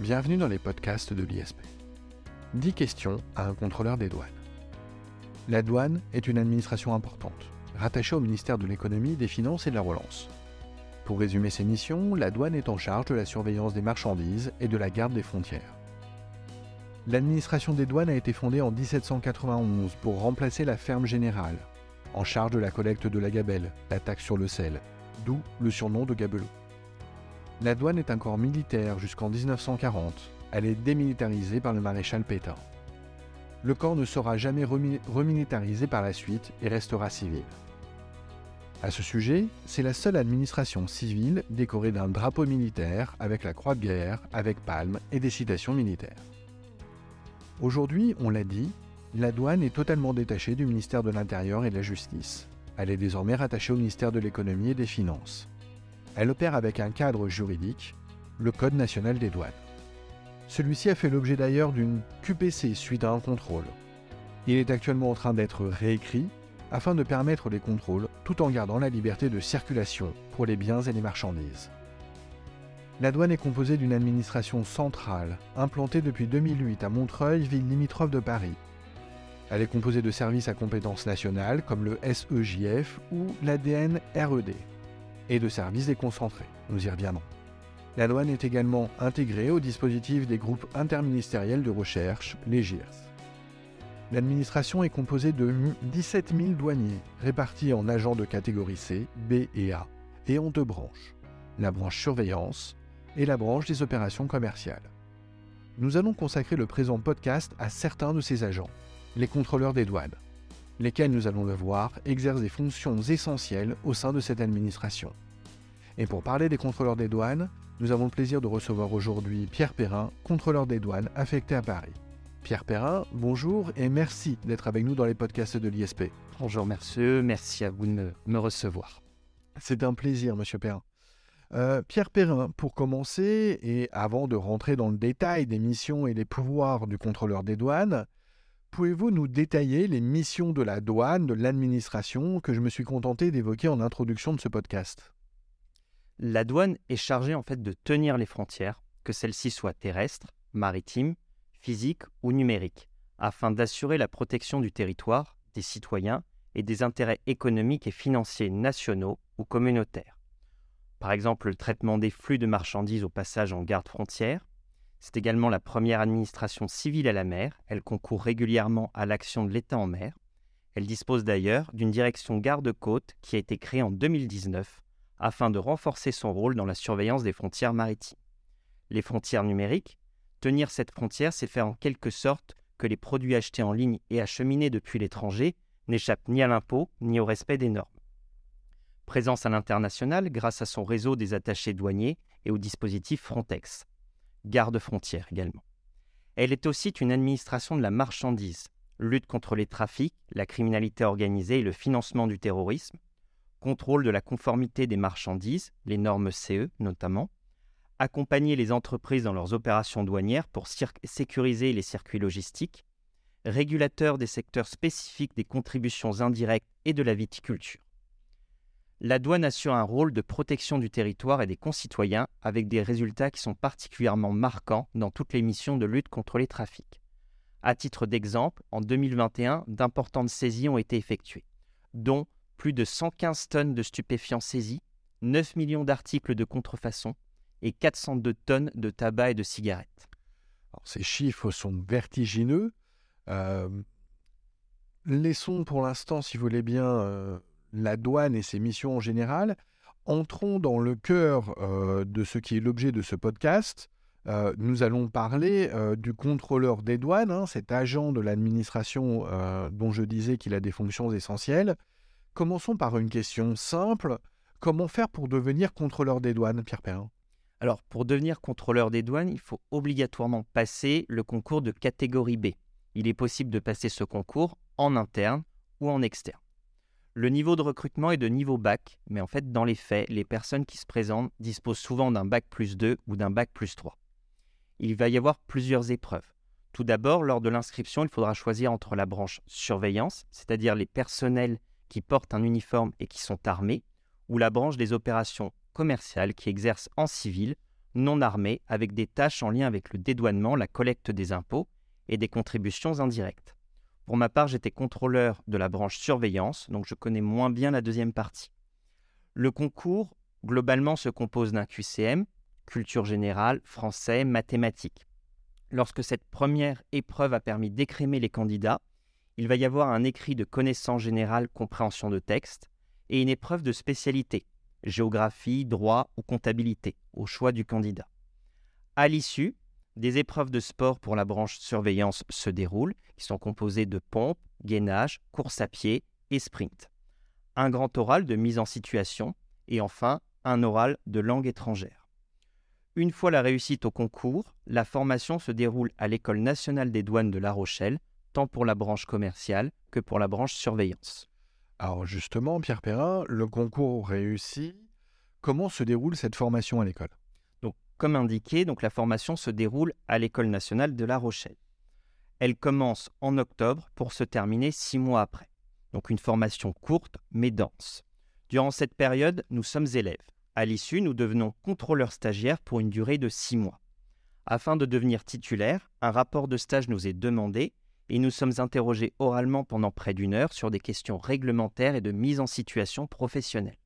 Bienvenue dans les podcasts de l'ISP. 10 questions à un contrôleur des douanes. La douane est une administration importante, rattachée au ministère de l'économie, des finances et de la relance. Pour résumer ses missions, la douane est en charge de la surveillance des marchandises et de la garde des frontières. L'administration des douanes a été fondée en 1791 pour remplacer la ferme générale, en charge de la collecte de la gabelle, la taxe sur le sel, d'où le surnom de gabelot. La douane est un corps militaire jusqu'en 1940. Elle est démilitarisée par le maréchal Pétain. Le corps ne sera jamais remilitarisé par la suite et restera civil. À ce sujet, c'est la seule administration civile décorée d'un drapeau militaire avec la croix de guerre, avec palme et des citations militaires. Aujourd'hui, on l'a dit, la douane est totalement détachée du ministère de l'Intérieur et de la Justice. Elle est désormais rattachée au ministère de l'Économie et des Finances. Elle opère avec un cadre juridique, le Code national des douanes. Celui-ci a fait l'objet d'ailleurs d'une QPC suite à un contrôle. Il est actuellement en train d'être réécrit afin de permettre les contrôles tout en gardant la liberté de circulation pour les biens et les marchandises. La douane est composée d'une administration centrale, implantée depuis 2008 à Montreuil, ville limitrophe de Paris. Elle est composée de services à compétences nationales comme le SEJF ou l'ADN RED et de services déconcentrés. Nous y reviendrons. La douane est également intégrée au dispositif des groupes interministériels de recherche, les GIRS. L'administration est composée de 17 000 douaniers, répartis en agents de catégorie C, B et A, et en deux branches, la branche surveillance et la branche des opérations commerciales. Nous allons consacrer le présent podcast à certains de ces agents, les contrôleurs des douanes lesquels, nous allons le voir, exercent des fonctions essentielles au sein de cette administration. Et pour parler des contrôleurs des douanes, nous avons le plaisir de recevoir aujourd'hui Pierre Perrin, contrôleur des douanes affecté à Paris. Pierre Perrin, bonjour et merci d'être avec nous dans les podcasts de l'ISP. Bonjour monsieur, merci à vous de me, recevoir. C'est un plaisir, monsieur Perrin. Euh, Pierre Perrin, pour commencer, et avant de rentrer dans le détail des missions et des pouvoirs du contrôleur des douanes, Pouvez-vous nous détailler les missions de la douane, de l'administration, que je me suis contenté d'évoquer en introduction de ce podcast? La douane est chargée en fait de tenir les frontières, que celles-ci soient terrestres, maritimes, physiques ou numériques, afin d'assurer la protection du territoire, des citoyens et des intérêts économiques et financiers nationaux ou communautaires. Par exemple, le traitement des flux de marchandises au passage en garde frontière, c'est également la première administration civile à la mer. Elle concourt régulièrement à l'action de l'État en mer. Elle dispose d'ailleurs d'une direction garde-côte qui a été créée en 2019 afin de renforcer son rôle dans la surveillance des frontières maritimes. Les frontières numériques Tenir cette frontière, c'est faire en quelque sorte que les produits achetés en ligne et acheminés depuis l'étranger n'échappent ni à l'impôt ni au respect des normes. Présence à l'international grâce à son réseau des attachés douaniers et au dispositif Frontex garde-frontière également. Elle est aussi une administration de la marchandise, lutte contre les trafics, la criminalité organisée et le financement du terrorisme, contrôle de la conformité des marchandises, les normes CE notamment, accompagner les entreprises dans leurs opérations douanières pour sécuriser les circuits logistiques, régulateur des secteurs spécifiques des contributions indirectes et de la viticulture la douane assure un rôle de protection du territoire et des concitoyens avec des résultats qui sont particulièrement marquants dans toutes les missions de lutte contre les trafics. À titre d'exemple, en 2021, d'importantes saisies ont été effectuées, dont plus de 115 tonnes de stupéfiants saisis, 9 millions d'articles de contrefaçon et 402 tonnes de tabac et de cigarettes. ces chiffres sont vertigineux. Euh, laissons pour l'instant, si vous voulez bien, euh, la douane et ses missions en général, entrons dans le cœur euh, de ce qui est l'objet de ce podcast. Euh, nous allons parler euh, du contrôleur des douanes, hein, cet agent de l'administration dont je disais qu'il a des fonctions essentielles. Commençons par une question simple. Comment faire pour devenir contrôleur des douanes, Pierre Perrin? Alors, pour devenir contrôleur des douanes, il faut obligatoirement passer le concours de catégorie B. Il est possible de passer ce concours en interne ou en externe. Le niveau de recrutement est de niveau bac, mais en fait, dans les faits, les personnes qui se présentent disposent souvent d'un bac plus 2 ou d'un bac plus 3. Il va y avoir plusieurs épreuves. Tout d'abord, lors de l'inscription, il faudra choisir entre la branche surveillance, c'est-à-dire les personnels qui portent un uniforme et qui sont armés, ou la branche des opérations commerciales qui exercent en civil, non armés avec des tâches en lien avec le dédouanement, la collecte des impôts et des contributions indirectes. Pour ma part, j'étais contrôleur de la branche surveillance, donc je connais moins bien la deuxième partie. Le concours, globalement, se compose d'un QCM, culture générale, français, mathématiques. Lorsque cette première épreuve a permis d'écrémer les candidats, il va y avoir un écrit de connaissances générales, compréhension de texte, et une épreuve de spécialité, géographie, droit ou comptabilité, au choix du candidat. À l'issue, des épreuves de sport pour la branche surveillance se déroulent, qui sont composées de pompe, gainage, course à pied et sprint. Un grand oral de mise en situation et enfin un oral de langue étrangère. Une fois la réussite au concours, la formation se déroule à l'École nationale des douanes de La Rochelle, tant pour la branche commerciale que pour la branche surveillance. Alors justement, Pierre Perrin, le concours réussi, comment se déroule cette formation à l'école? Comme indiqué, donc la formation se déroule à l'École nationale de La Rochelle. Elle commence en octobre pour se terminer six mois après. Donc une formation courte mais dense. Durant cette période, nous sommes élèves. À l'issue, nous devenons contrôleurs stagiaires pour une durée de six mois. Afin de devenir titulaire, un rapport de stage nous est demandé et nous sommes interrogés oralement pendant près d'une heure sur des questions réglementaires et de mise en situation professionnelle.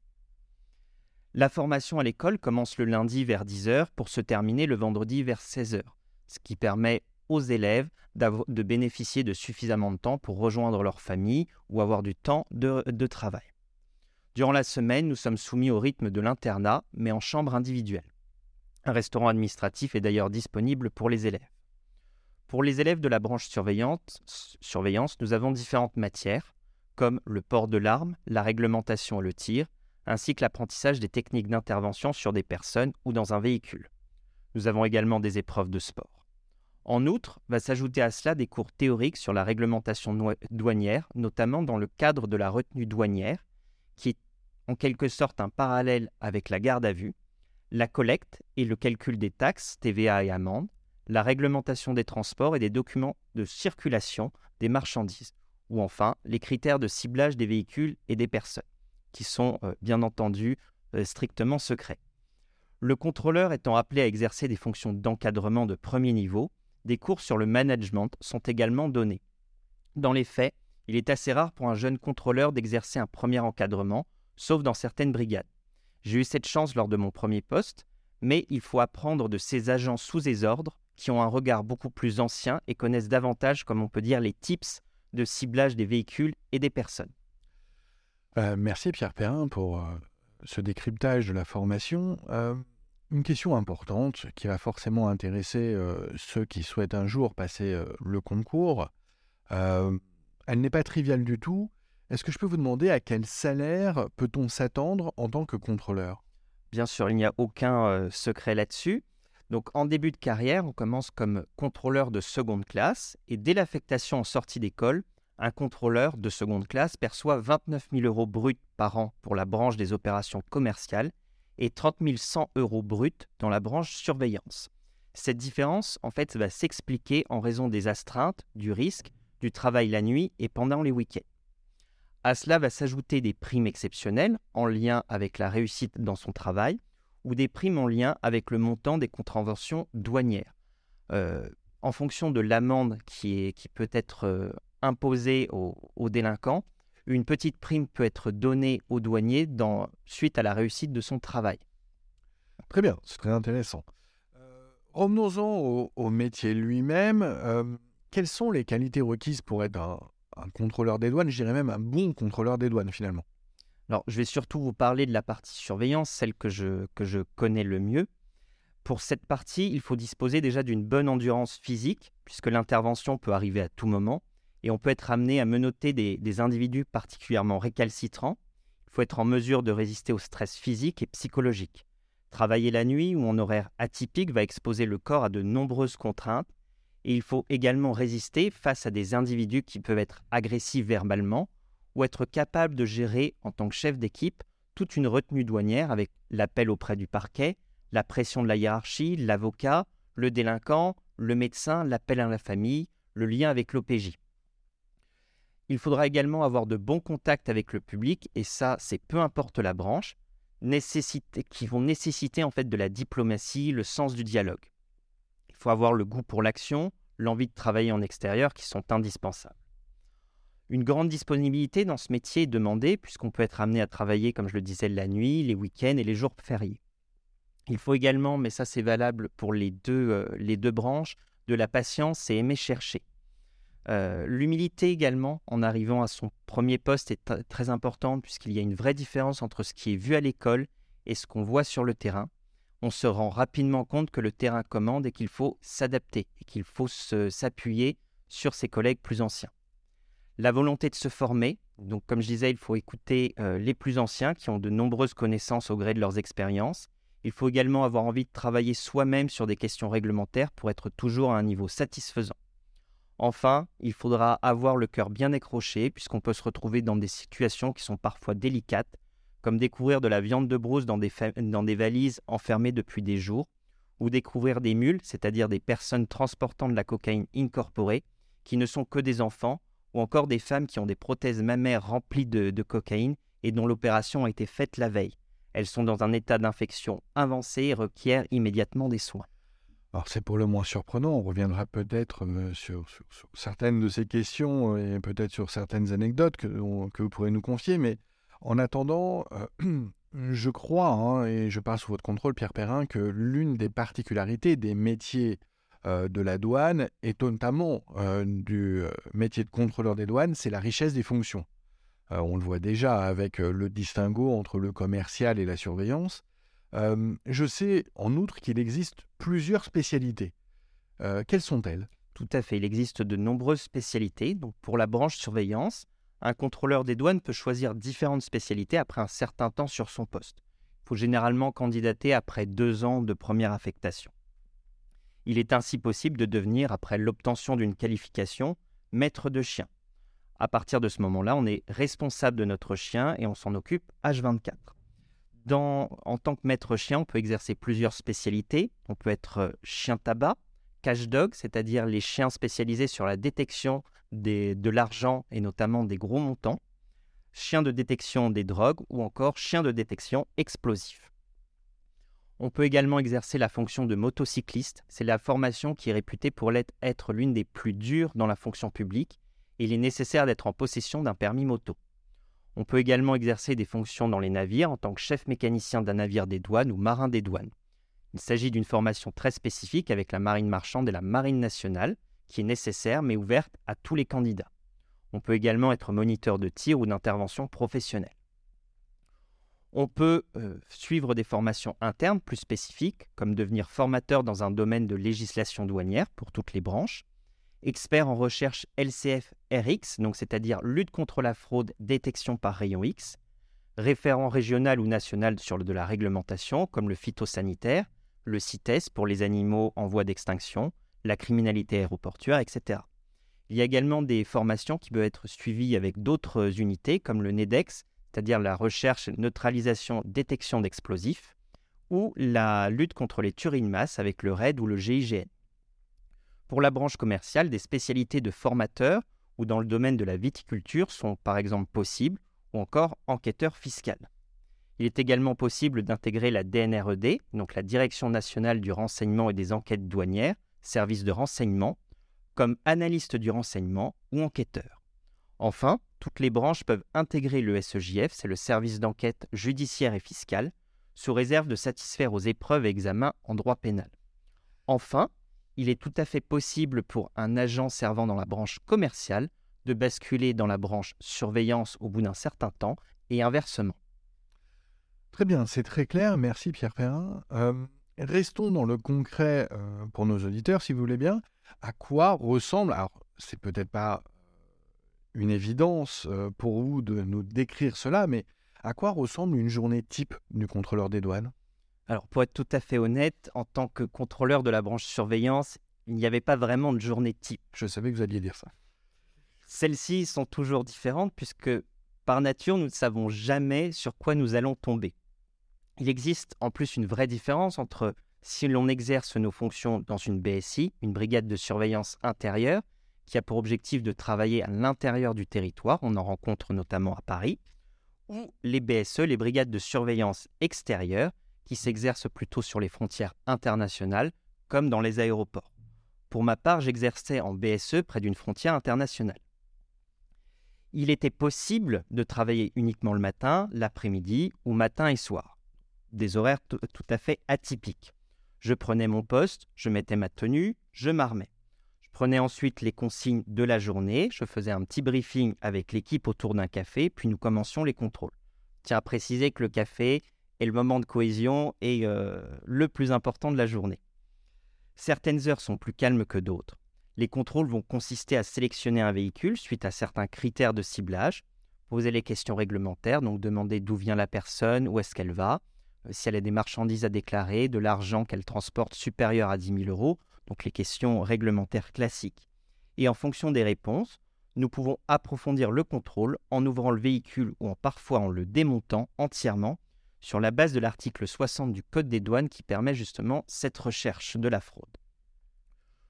La formation à l'école commence le lundi vers 10h pour se terminer le vendredi vers 16h, ce qui permet aux élèves de bénéficier de suffisamment de temps pour rejoindre leur famille ou avoir du temps de, travail. Durant la semaine, nous sommes soumis au rythme de l'internat, mais en chambre individuelle. Un restaurant administratif est d'ailleurs disponible pour les élèves. Pour les élèves de la branche surveillance, nous avons différentes matières, comme le port de l'arme, la réglementation et le tir, ainsi que l'apprentissage des techniques d'intervention sur des personnes ou dans un véhicule. Nous avons également des épreuves de sport. En outre, va s'ajouter à cela des cours théoriques sur la réglementation douanière, notamment dans le cadre de la retenue douanière, qui est en quelque sorte un parallèle avec la garde à vue, la collecte et le calcul des taxes, TVA et amendes, la réglementation des transports et des documents de circulation des marchandises, ou enfin les critères de ciblage des véhicules et des personnes, qui sont euh, bien entendu euh, strictement secrets. Le contrôleur étant appelé à exercer des fonctions d'encadrement de premier niveau, des cours sur le management sont également donnés. Dans les faits, il est assez rare pour un jeune contrôleur d'exercer un premier encadrement, sauf dans certaines brigades. J'ai eu cette chance lors de mon premier poste, mais il faut apprendre de ces agents sous ses ordres qui ont un regard beaucoup plus ancien et connaissent davantage, comme on peut dire, les tips de ciblage des véhicules et des personnes. Euh, merci Pierre Perrin pour euh, ce décryptage de la formation. Euh, une question importante qui va forcément intéresser ceux qui souhaitent un jour passer le concours. elle n'est pas triviale du tout. Est-ce que je peux vous demander à quel salaire peut-on s'attendre en tant que contrôleur? Bien sûr, il n'y a aucun secret là-dessus. Donc en début de carrière, on commence comme contrôleur de seconde classe et dès l'affectation en sortie d'école, un contrôleur de seconde classe perçoit 29 000 euros bruts par an pour la branche des opérations commerciales et 30 100 euros bruts dans la branche surveillance. Cette différence, en fait, va s'expliquer en raison des astreintes, du risque, du travail la nuit et pendant les week-ends. À cela va s'ajouter des primes exceptionnelles en lien avec la réussite dans son travail, ou des primes en lien avec le montant des contraventions douanières. Euh, en fonction de l'amende qui, peut être euh, imposée aux, délinquants, une petite prime peut être donnée au douanier dans, suite à la réussite de son travail. Très bien, c'est très intéressant. Euh, revenons-en au, métier lui-même. quelles sont les qualités requises pour être un, un contrôleur des douanes, je dirais même un bon contrôleur des douanes finalement alors, je vais surtout vous parler de la partie surveillance, celle que je, que je connais le mieux. Pour cette partie, il faut disposer déjà d'une bonne endurance physique, puisque l'intervention peut arriver à tout moment, et on peut être amené à menotter des, individus particulièrement récalcitrants. Il faut être en mesure de résister au stress physique et psychologique. Travailler la nuit ou en horaire atypique va exposer le corps à de nombreuses contraintes, et il faut également résister face à des individus qui peuvent être agressifs verbalement ou être capable de gérer en tant que chef d'équipe toute une retenue douanière avec l'appel auprès du parquet, la pression de la hiérarchie, l'avocat, le délinquant, le médecin, l'appel à la famille, le lien avec l'OPJ. Il faudra également avoir de bons contacts avec le public, et ça, c'est peu importe la branche. qui vont nécessiter en fait de la diplomatie, le sens du dialogue. Il faut avoir le goût pour l'action, l'envie de travailler en extérieur qui sont indispensables. Une grande disponibilité dans ce métier est demandée puisqu'on peut être amené à travailler, comme je le disais, la nuit, les week-ends et les jours fériés. Il faut également, mais ça c'est valable pour les deux, euh, les deux branches, de la patience et aimer chercher. Euh, l'humilité également, en arrivant à son premier poste, est très importante puisqu'il y a une vraie différence entre ce qui est vu à l'école et ce qu'on voit sur le terrain. On se rend rapidement compte que le terrain commande et qu'il faut s'adapter et qu'il faut s'appuyer sur ses collègues plus anciens. La volonté de se former, donc comme je disais, il faut écouter euh, les plus anciens qui ont de nombreuses connaissances au gré de leurs expériences. Il faut également avoir envie de travailler soi-même sur des questions réglementaires pour être toujours à un niveau satisfaisant. Enfin, il faudra avoir le cœur bien accroché puisqu'on peut se retrouver dans des situations qui sont parfois délicates, comme découvrir de la viande de brousse dans des, valises enfermées depuis des jours, ou découvrir des mules, c'est-à-dire des personnes transportant de la cocaïne incorporée, qui ne sont que des enfants, ou encore des femmes qui ont des prothèses mammaires remplies de, cocaïne et dont l'opération a été faite la veille. Elles sont dans un état d'infection avancé et requièrent immédiatement des soins. Alors c'est pour le moins surprenant, on reviendra peut-être euh, sur, certaines de ces questions euh, et peut-être sur certaines anecdotes que, vous pourrez nous confier, mais en attendant, euh, je crois, hein, et je parle sous votre contrôle Pierre Perrin, que l'une des particularités des métiers de la douane et notamment du métier de contrôleur des douanes, c'est la richesse des fonctions. on le voit déjà avec le distinguo entre le commercial et la surveillance je sais en outre qu'il existe plusieurs spécialités. quelles sont-elles? Tout à fait, il existe de nombreuses spécialités. Donc pour la branche surveillance, un contrôleur des douanes peut choisir différentes spécialités après un certain temps sur son poste. Il faut généralement candidater après deux ans de première affectation. Il est ainsi possible de devenir, après l'obtention d'une qualification, maître de chien. À partir de ce moment-là, on est responsable de notre chien et on s'en occupe H24 en tant que maître chien, on peut exercer plusieurs spécialités. On peut être euh, chien tabac, cash dog, c'est-à-dire les chiens spécialisés sur la détection de l'argent et notamment des gros montants, chien de détection des drogues ou encore chien de détection explosif. On peut également exercer la fonction de motocycliste. C'est la formation qui est réputée pour être l'une des plus dures dans la fonction publique il est nécessaire d'être en possession d'un permis moto. On peut également exercer des fonctions dans les navires en tant que chef mécanicien d'un navire des douanes ou marin des douanes. Il s'agit d'une formation très spécifique avec la marine marchande et la marine nationale, qui est nécessaire mais ouverte à tous les candidats. On peut également être moniteur de tir ou d'intervention professionnelle. On peut euh, suivre des formations internes plus spécifiques, comme devenir formateur dans un domaine de législation douanière pour toutes les branches, expert en recherche LCF-RX, c'est-à-dire lutte contre la fraude, détection par rayon X, référent régional ou national sur de la réglementation, comme le phytosanitaire, le CITES pour les animaux en voie d'extinction, la criminalité aéroportuaire, etc. Il y a également des formations qui peuvent être suivies avec d'autres unités, comme le NEDEX, c'est-à-dire la recherche, neutralisation, détection d'explosifs, ou la lutte contre les tueries de masse avec le RAID ou le GIGN. Pour la branche commerciale, des spécialités de formateurs ou dans le domaine de la viticulture sont par exemple possibles, ou encore enquêteur fiscal. Il est également possible d'intégrer la DNRED, donc la Direction nationale du renseignement et des enquêtes douanières, service de renseignement, comme analyste du renseignement ou enquêteur. Enfin, toutes les branches peuvent intégrer le SEJF, c'est le service d'enquête judiciaire et fiscale, sous réserve de satisfaire aux épreuves et examens en droit pénal. Enfin, il est tout à fait possible pour un agent servant dans la branche commerciale de basculer dans la branche surveillance au bout d'un certain temps et inversement. Très bien, c'est très clair. Merci Pierre Perrin. Euh, restons dans le concret euh, pour nos auditeurs, si vous voulez bien. À quoi ressemble, alors c'est peut-être pas une évidence euh, pour vous de nous décrire cela, mais à quoi ressemble une journée type du contrôleur des douanes? Alors, pour être tout à fait honnête, en tant que contrôleur de la branche surveillance, il n'y avait pas vraiment de journée type. Je savais que vous alliez dire ça. Celles-ci sont toujours différentes puisque, par nature, nous ne savons jamais sur quoi nous allons tomber. Il existe en plus une vraie différence entre si l'on exerce nos fonctions dans une BSI, une brigade de surveillance intérieure, qui a pour objectif de travailler à l'intérieur du territoire, on en rencontre notamment à Paris, ou les BSE, les brigades de surveillance extérieure, qui s'exercent plutôt sur les frontières internationales, comme dans les aéroports. Pour ma part, j'exerçais en BSE près d'une frontière internationale. Il était possible de travailler uniquement le matin, l'après-midi ou matin et soir. Des horaires tout à fait atypiques. Je prenais mon poste, je mettais ma tenue, je m'armais. Je prenais ensuite les consignes de la journée, je faisais un petit briefing avec l'équipe autour d'un café, puis nous commencions les contrôles. Tiens à préciser que le café est le moment de cohésion et euh, le plus important de la journée. Certaines heures sont plus calmes que d'autres. Les contrôles vont consister à sélectionner un véhicule suite à certains critères de ciblage, poser les questions réglementaires, donc demander d'où vient la personne, où est-ce qu'elle va, euh, si elle a des marchandises à déclarer, de l'argent qu'elle transporte supérieur à 10 000 euros, donc les questions réglementaires classiques. Et en fonction des réponses, nous pouvons approfondir le contrôle en ouvrant le véhicule ou en parfois en le démontant entièrement sur la base de l'article 60 du Code des douanes qui permet justement cette recherche de la fraude.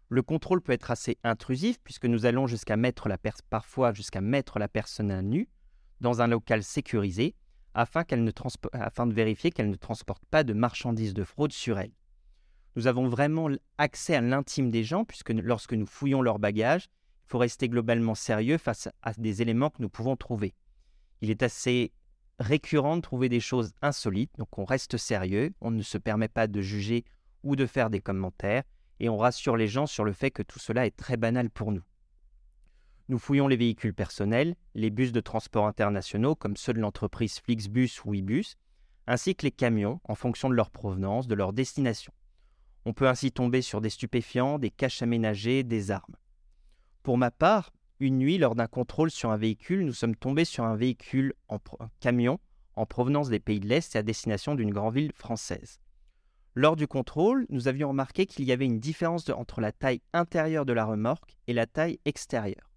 Le contrôle peut être assez intrusif puisque nous allons jusqu'à mettre la parfois jusqu'à mettre la personne à nu dans un local sécurisé afin, afin de vérifier qu'elle ne transporte pas de marchandises de fraude sur elle. Nous avons vraiment accès à l'intime des gens puisque lorsque nous fouillons leurs bagages, il faut rester globalement sérieux face à des éléments que nous pouvons trouver. Il est assez récurrent de trouver des choses insolites, donc on reste sérieux, on ne se permet pas de juger ou de faire des commentaires, et on rassure les gens sur le fait que tout cela est très banal pour nous. Nous fouillons les véhicules personnels, les bus de transport internationaux comme ceux de l'entreprise Flixbus ou Ibus, ainsi que les camions en fonction de leur provenance, de leur destination. On peut ainsi tomber sur des stupéfiants, des caches aménagées, des armes. Pour ma part, une nuit, lors d'un contrôle sur un véhicule, nous sommes tombés sur un véhicule en camion en provenance des pays de l'Est et à destination d'une grande ville française. Lors du contrôle, nous avions remarqué qu'il y avait une différence entre la taille intérieure de la remorque et la taille extérieure.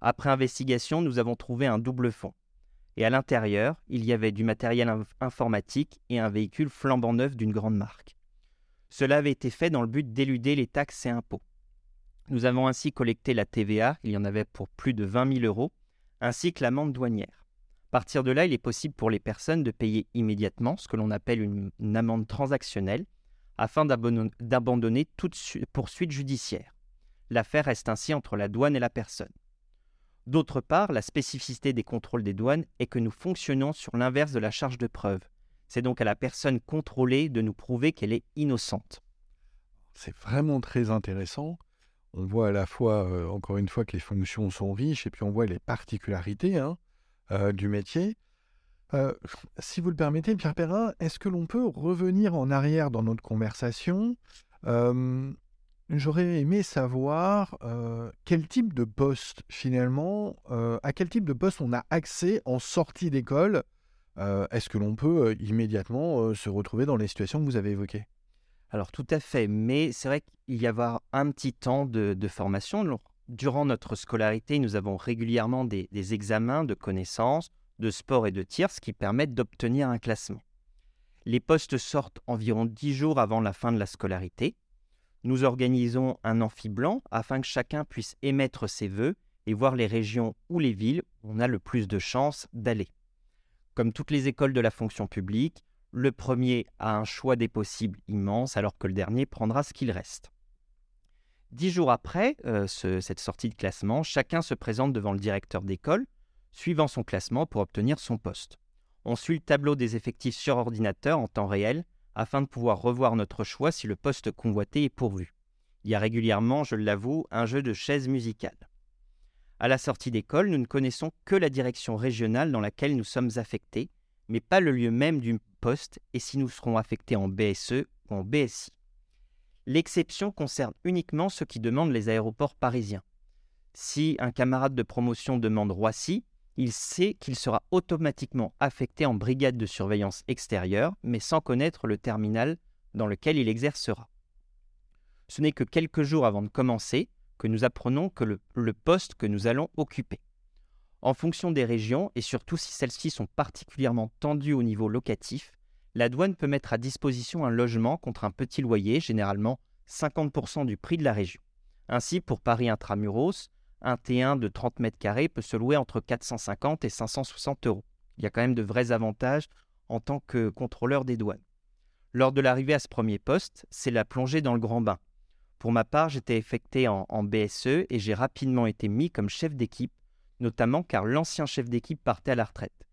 Après investigation, nous avons trouvé un double fond. Et à l'intérieur, il y avait du matériel informatique et un véhicule flambant neuf d'une grande marque. Cela avait été fait dans le but d'éluder les taxes et impôts. Nous avons ainsi collecté la TVA, il y en avait pour plus de 20 000 euros, ainsi que l'amende douanière. À partir de là, il est possible pour les personnes de payer immédiatement ce que l'on appelle une, amende transactionnelle afin d'abandonner toute poursuite judiciaire. L'affaire reste ainsi entre la douane et la personne. D'autre part, la spécificité des contrôles des douanes est que nous fonctionnons sur l'inverse de la charge de preuve. C'est donc à la personne contrôlée de nous prouver qu'elle est innocente. C'est vraiment très intéressant. On voit à la fois, encore une fois, que les fonctions sont riches et puis on voit les particularités. Hein. Du métier. Si vous le permettez, Pierre Perrin, est-ce que l'on peut revenir en arrière dans notre conversation? J'aurais aimé savoir quel type de poste, finalement, à quel type de poste on a accès en sortie d'école? Est-ce que l'on peut immédiatement se retrouver dans les situations que vous avez évoquées? Alors tout à fait, mais c'est vrai qu'il y a un petit temps de, formation durant notre scolarité, nous avons régulièrement des, examens de connaissances, de sport et de tir, qui permettent d'obtenir un classement. Les postes sortent environ dix jours avant la fin de la scolarité. Nous organisons un amphi blanc afin que chacun puisse émettre ses vœux et voir les régions ou les villes où on a le plus de chances d'aller. Comme toutes les écoles de la fonction publique, le premier a un choix des possibles immense alors que le dernier prendra ce qu'il reste. Dix jours après euh, cette sortie de classement, chacun se présente devant le directeur d'école, suivant son classement pour obtenir son poste. On suit le tableau des effectifs sur ordinateur en temps réel afin de pouvoir revoir notre choix si le poste convoité est pourvu. Il y a régulièrement, je l'avoue, un jeu de chaises musicales. À la sortie d'école, nous ne connaissons que la direction régionale dans laquelle nous sommes affectés, mais pas le lieu même du poste et si nous serons affectés en BSE ou en BSI. L'exception concerne uniquement ceux qui demandent les aéroports parisiens. Si un camarade de promotion demande Roissy, il sait qu'il sera automatiquement affecté en brigade de surveillance extérieure, mais sans connaître le terminal dans lequel il exercera. Ce n'est que quelques jours avant de commencer que nous apprenons que le, le poste que nous allons occuper. En fonction des régions, et surtout si celles-ci sont particulièrement tendues au niveau locatif, la douane peut mettre à disposition un logement contre un petit loyer, généralement 50% du prix de la région. Ainsi, pour Paris intramuros, un T1 de 30 mètres carrés peut se louer entre 450 et 560 euros. il y a quand même de vrais avantages en tant que contrôleur des douanes. Lors de l'arrivée à ce premier poste, c'est la plongée dans le grand bain. Pour ma part, j'étais affecté en, en BSE et j'ai rapidement été mis comme chef d'équipe, notamment car l'ancien chef d'équipe partait à la retraite.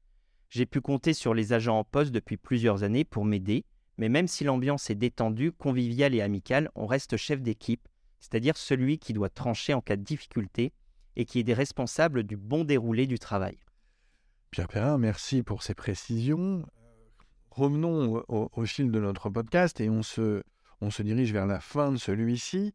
J'ai pu compter sur les agents en poste depuis plusieurs années pour m'aider, mais même si l'ambiance est détendue, conviviale et amicale, on reste chef d'équipe, c'est-à-dire celui qui doit trancher en cas de difficulté et qui est responsable du bon déroulé du travail. Pierre Perrin, merci pour ces précisions. Revenons au, fil de notre podcast et on se, on se dirige vers la fin de celui-ci.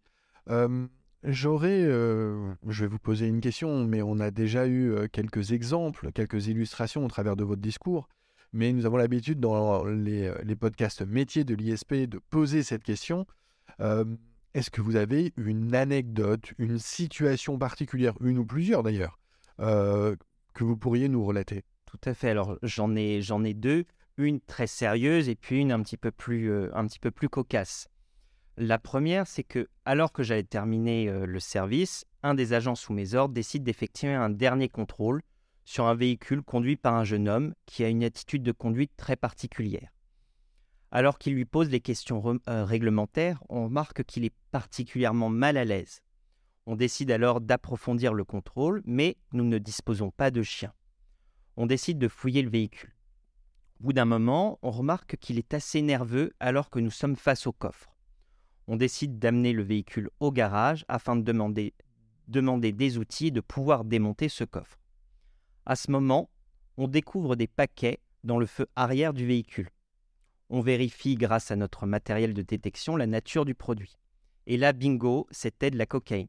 Euh, J'aurais, euh, je vais vous poser une question, mais on a déjà eu euh, quelques exemples, quelques illustrations au travers de votre discours. Mais nous avons l'habitude dans les, les, podcasts métiers de l'ISP de poser cette question. Est-ce que vous avez une anecdote, une situation particulière, une ou plusieurs d'ailleurs, euh, que vous pourriez nous relater? Tout à fait. Alors j'en ai, j'en ai deux, une très sérieuse et puis une un petit peu plus, euh, un petit peu plus cocasse. La première, c'est que alors que j'allais terminer euh, le service, un des agents sous mes ordres décide d'effectuer un dernier contrôle sur un véhicule conduit par un jeune homme qui a une attitude de conduite très particulière. Alors qu'il lui pose les questions euh, réglementaires, on remarque qu'il est particulièrement mal à l'aise. On décide alors d'approfondir le contrôle, mais nous ne disposons pas de chien. On décide de fouiller le véhicule. Au bout d'un moment, on remarque qu'il est assez nerveux alors que nous sommes face au coffre. On décide d'amener le véhicule au garage afin de demander, des outils et de pouvoir démonter ce coffre. À ce moment, on découvre des paquets dans le feu arrière du véhicule on vérifie grâce à notre matériel de détection la nature du produit. Et là, bingo, c'était de la cocaïne.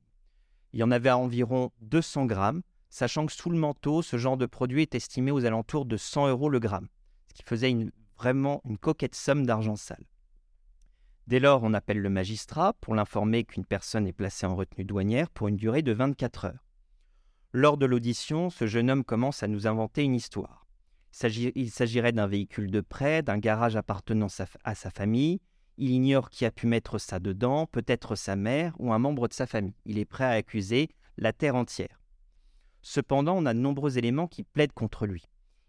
Il y en avait à environ 200 grammes, sachant que sous le manteau, ce genre de produit est estimé aux alentours de 100 euros le gramme, ce qui faisait vraiment une coquette somme d'argent sale. Dès lors, on appelle le magistrat pour l'informer qu'une personne est placée en retenue douanière pour une durée de 24 heures. Lors de l'audition, ce jeune homme commence à nous inventer une histoire. Il s'agirait d'un véhicule de prêt, d'un garage appartenant à sa famille. Il ignore qui a pu mettre ça dedans, peut-être sa mère ou un membre de sa famille. Il est prêt à accuser la terre entière. Cependant, on a de nombreux éléments qui plaident contre lui.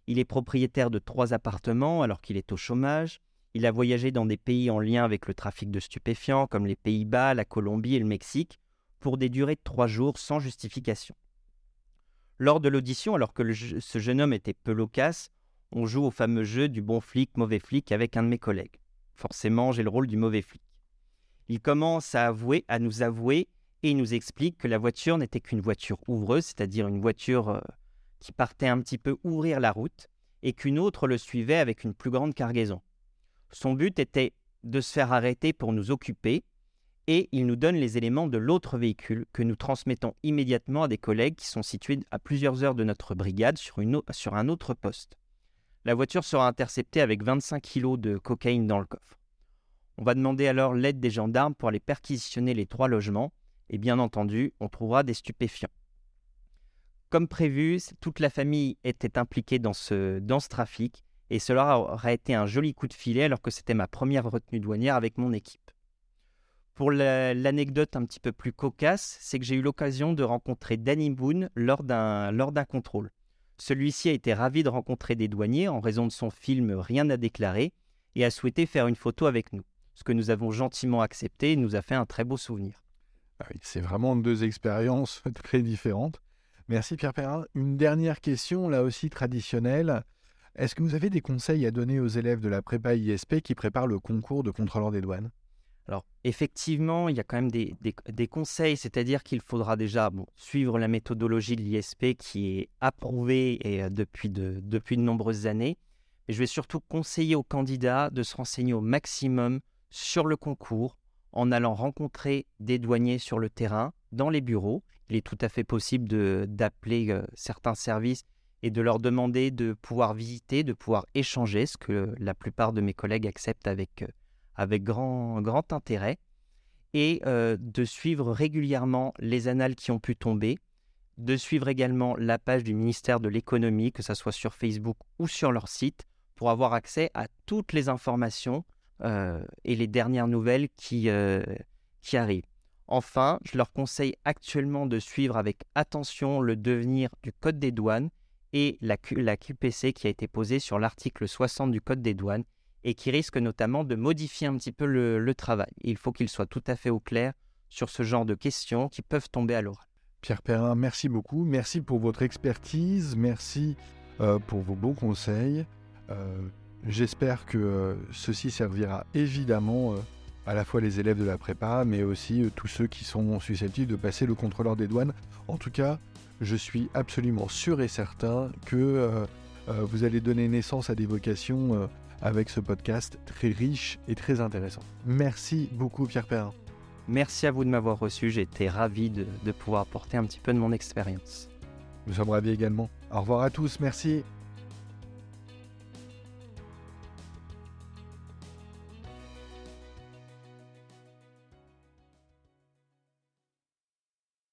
Il est propriétaire de trois appartements alors qu'il est au chômage. Il a voyagé dans des pays en lien avec le trafic de stupéfiants comme les Pays-Bas, la Colombie et le Mexique pour des durées de trois jours sans justification. Lors de l'audition, alors que ce jeune homme était peu loquace, on joue au fameux jeu du bon flic, mauvais flic avec un de mes collègues. Forcément, j'ai le rôle du mauvais flic. Il commence à avouer, à nous avouer, et il nous explique que la voiture n'était qu'une voiture ouvreuse, c'est-à-dire une voiture euh, qui partait un petit peu ouvrir la route, et qu'une autre le suivait avec une plus grande cargaison. Son but était de se faire arrêter pour nous occuper, et il nous donne les éléments de l'autre véhicule que nous transmettons immédiatement à des collègues qui sont situés à plusieurs heures de notre brigade sur, un autre poste la voiture sera interceptée avec 25 kg de cocaïne dans le coffre. On va demander alors l'aide des gendarmes pour aller perquisitionner les trois logements et bien entendu, on trouvera des stupéfiants. Comme prévu, toute la famille était impliquée dans ce trafic et cela aurait été un joli coup de filet alors que c'était ma première retenue douanière avec mon équipe. Pour l'anecdote un petit peu plus cocasse, c'est que j'ai eu l'occasion de rencontrer Danny Boone lors d'un contrôle. Celui-ci a été ravi de rencontrer des douaniers en raison de son film Rien à déclarer et a souhaité faire une photo avec nous, ce que nous avons gentiment accepté et nous a fait un très beau souvenir. Ah c'est vraiment deux expériences très différentes. Merci Pierre Perrin. Une dernière question, là aussi traditionnelle. Est-ce que vous avez des conseils à donner aux élèves de la prépa ISP qui préparent le concours de contrôleur des douanes? Alors, effectivement, il y a quand même des, conseils, c'est-à-dire qu'il faudra déjà suivre la méthodologie de l'ISP qui est approuvée et, euh, depuis, de, depuis de nombreuses années. Et je vais surtout conseiller aux candidats de se renseigner au maximum sur le concours en allant rencontrer des douaniers sur le terrain, dans les bureaux. Il est tout à fait possible d'appeler euh, certains services et de leur demander de pouvoir visiter, de pouvoir échanger, ce que la plupart de mes collègues acceptent avec euh, avec grand, grand intérêt et euh, de suivre régulièrement les annales qui ont pu tomber, de suivre également la page du ministère de l'économie, que ce soit sur Facebook ou sur leur site, pour avoir accès à toutes les informations euh, et les dernières nouvelles qui, qui arrivent. Enfin, je leur conseille actuellement de suivre avec attention le devenir du Code des douanes et la, QPC qui a été posée sur l'article 60 du Code des douanes et qui risque notamment de modifier un petit peu le, travail. Il faut qu'il soit tout à fait au clair sur ce genre de questions qui peuvent tomber à l'oral. Pierre Perrin, merci beaucoup. Merci pour votre expertise. Merci euh, pour vos bons conseils. Euh, j'espère que euh, ceci servira évidemment à la fois les élèves de la prépa, mais aussi tous ceux qui sont susceptibles de passer le contrôleur des douanes. En tout cas, je suis absolument sûr et certain que euh, euh, vous allez donner naissance à des vocations euh, avec ce podcast très riche et très intéressant. Merci beaucoup Pierre Perrin. Merci à vous de m'avoir reçu, j'ai été ravi de, de pouvoir apporter un petit peu de mon expérience. Nous sommes ravis également. Au revoir à tous, merci.